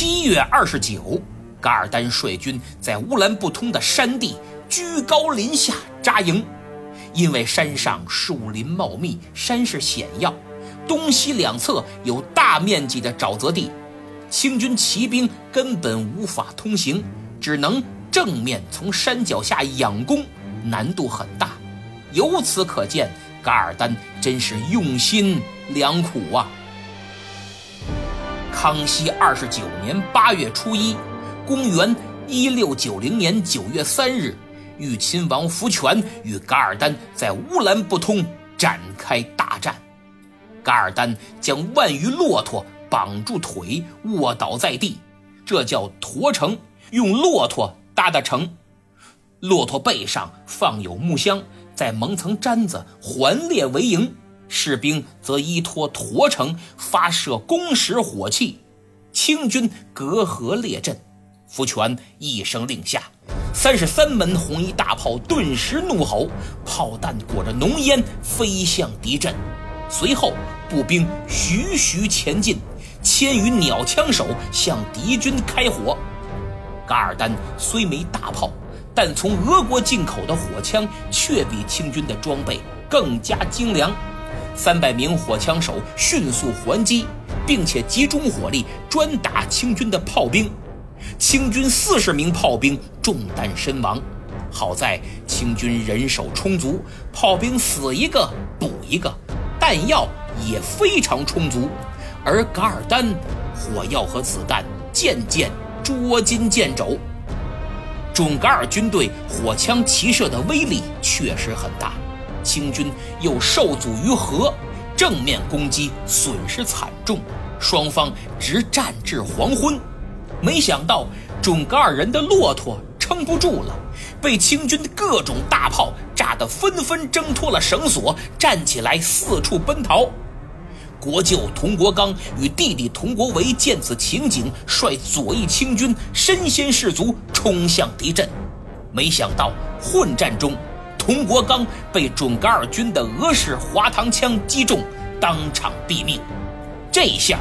七月二十九，噶尔丹率军在乌兰布通的山地居高临下扎营，因为山上树林茂密，山势险要，东西两侧有大面积的沼泽地，清军骑兵根本无法通行，只能正面从山脚下仰攻，难度很大。由此可见，噶尔丹真是用心良苦啊。康熙二十九年八月初一，公元一六九零年九月三日，豫亲王福全与噶尔丹在乌兰布通展开大战。噶尔丹将万余骆驼绑住腿，卧倒在地，这叫驼城，用骆驼搭的城。骆驼背上放有木箱，再蒙层毡子，环列为营。士兵则依托驼城发射攻石火器，清军隔河列阵。福全一声令下，三十三门红衣大炮顿时怒吼，炮弹裹着浓烟飞向敌阵。随后，步兵徐徐前进，千余鸟枪手向敌军开火。噶尔丹虽没大炮，但从俄国进口的火枪却比清军的装备更加精良。三百名火枪手迅速还击，并且集中火力专打清军的炮兵。清军四十名炮兵中弹身亡。好在清军人手充足，炮兵死一个补一个，弹药也非常充足。而噶尔丹火药和子弹渐渐捉襟见肘。准噶尔军队火枪齐射的威力确实很大。清军又受阻于河，正面攻击损失惨重，双方直战至黄昏。没想到准噶尔人的骆驼撑不住了，被清军的各种大炮炸得纷纷挣脱了绳索，站起来四处奔逃。国舅佟国刚与弟弟佟国维见此情景，率左翼清军身先士卒冲向敌阵。没想到混战中。佟国刚被准噶尔军的俄式滑膛枪击中，当场毙命。这一下，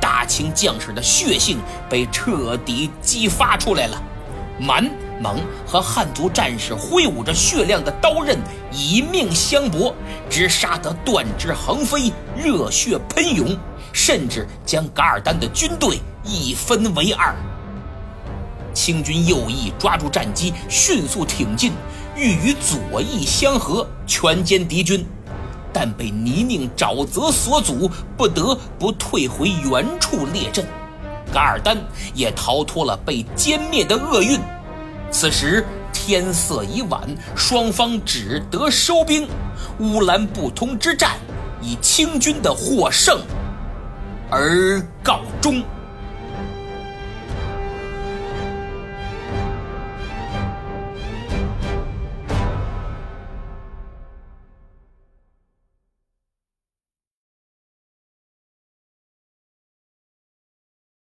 大清将士的血性被彻底激发出来了。满、蒙和汉族战士挥舞着血亮的刀刃，以命相搏，直杀得断肢横飞，热血喷涌，甚至将噶尔丹的军队一分为二。清军右翼抓住战机，迅速挺进。欲与左翼相合，全歼敌军，但被泥泞沼泽所阻，不得不退回原处列阵。噶尔丹也逃脱了被歼灭的厄运。此时天色已晚，双方只得收兵。乌兰布通之战以清军的获胜而告终。